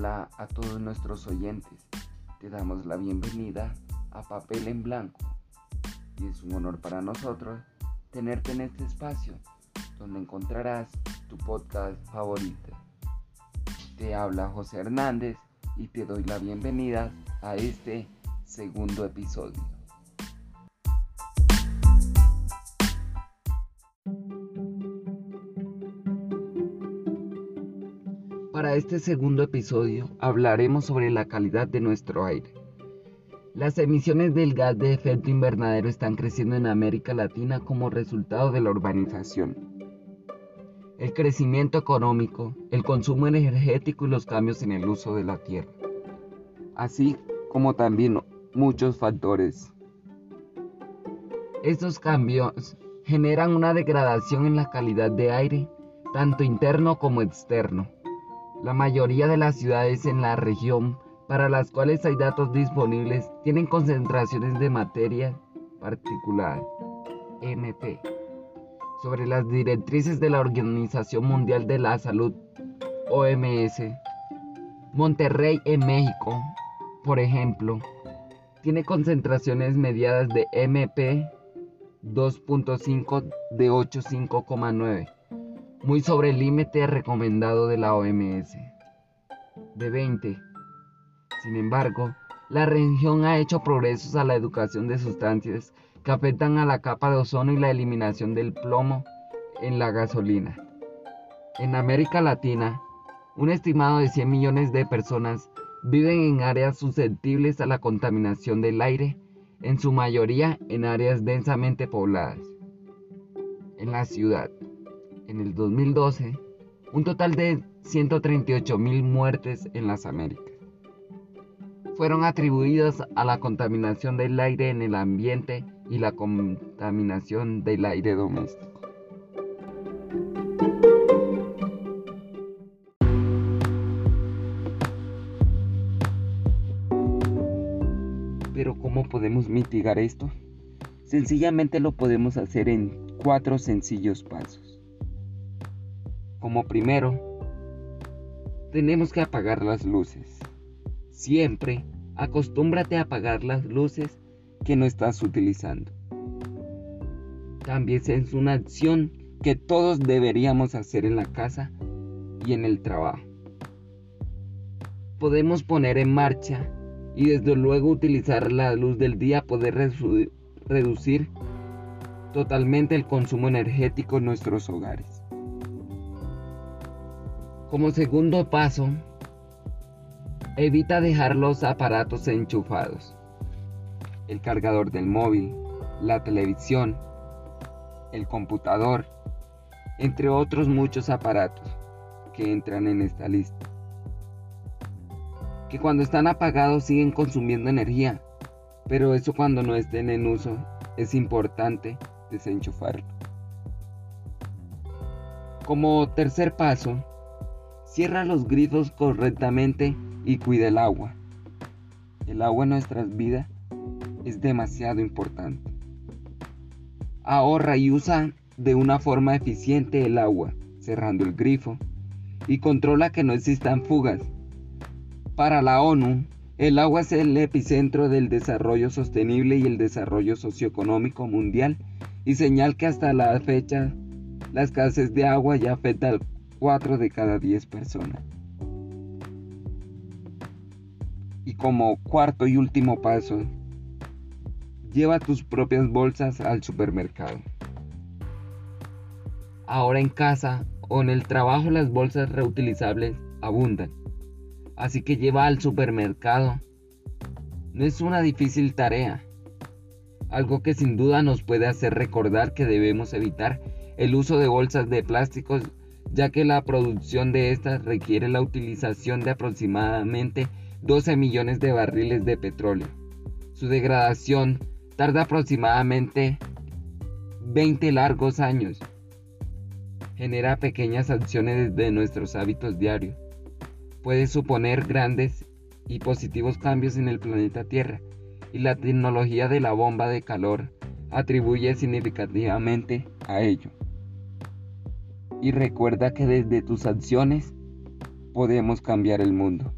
Hola a todos nuestros oyentes. Te damos la bienvenida a Papel en Blanco. Y es un honor para nosotros tenerte en este espacio donde encontrarás tu podcast favorito. Te habla José Hernández y te doy la bienvenida a este segundo episodio. Para este segundo episodio hablaremos sobre la calidad de nuestro aire. Las emisiones del gas de efecto invernadero están creciendo en América Latina como resultado de la urbanización. El crecimiento económico, el consumo energético y los cambios en el uso de la tierra. Así como también muchos factores. Estos cambios generan una degradación en la calidad de aire, tanto interno como externo la mayoría de las ciudades en la región para las cuales hay datos disponibles tienen concentraciones de materia particular, MP, sobre las directrices de la Organización Mundial de la Salud, OMS. Monterrey en México, por ejemplo, tiene concentraciones mediadas de MP 2.5 de 85,9 muy sobre el límite recomendado de la OMS, de 20. Sin embargo, la región ha hecho progresos a la educación de sustancias que afectan a la capa de ozono y la eliminación del plomo en la gasolina. En América Latina, un estimado de 100 millones de personas viven en áreas susceptibles a la contaminación del aire, en su mayoría en áreas densamente pobladas. En la ciudad, en el 2012 un total de 138 mil muertes en las Américas. Fueron atribuidas a la contaminación del aire en el ambiente y la contaminación del aire doméstico. Pero ¿cómo podemos mitigar esto? Sencillamente lo podemos hacer en cuatro sencillos pasos. Como primero, tenemos que apagar las luces. Siempre acostúmbrate a apagar las luces que no estás utilizando. También es una acción que todos deberíamos hacer en la casa y en el trabajo. Podemos poner en marcha y desde luego utilizar la luz del día poder reducir totalmente el consumo energético en nuestros hogares. Como segundo paso, evita dejar los aparatos enchufados. El cargador del móvil, la televisión, el computador, entre otros muchos aparatos que entran en esta lista. Que cuando están apagados siguen consumiendo energía, pero eso cuando no estén en uso es importante desenchufarlo. Como tercer paso, Cierra los grifos correctamente y cuida el agua. El agua en nuestras vidas es demasiado importante. Ahorra y usa de una forma eficiente el agua, cerrando el grifo, y controla que no existan fugas. Para la ONU, el agua es el epicentro del desarrollo sostenible y el desarrollo socioeconómico mundial y señal que hasta la fecha la escasez de agua ya afecta al 4 de cada 10 personas. Y como cuarto y último paso, lleva tus propias bolsas al supermercado. Ahora en casa o en el trabajo las bolsas reutilizables abundan, así que lleva al supermercado. No es una difícil tarea, algo que sin duda nos puede hacer recordar que debemos evitar el uso de bolsas de plásticos ya que la producción de estas requiere la utilización de aproximadamente 12 millones de barriles de petróleo. Su degradación tarda aproximadamente 20 largos años. Genera pequeñas acciones de nuestros hábitos diarios. Puede suponer grandes y positivos cambios en el planeta Tierra y la tecnología de la bomba de calor atribuye significativamente a ello y recuerda que desde tus acciones podemos cambiar el mundo.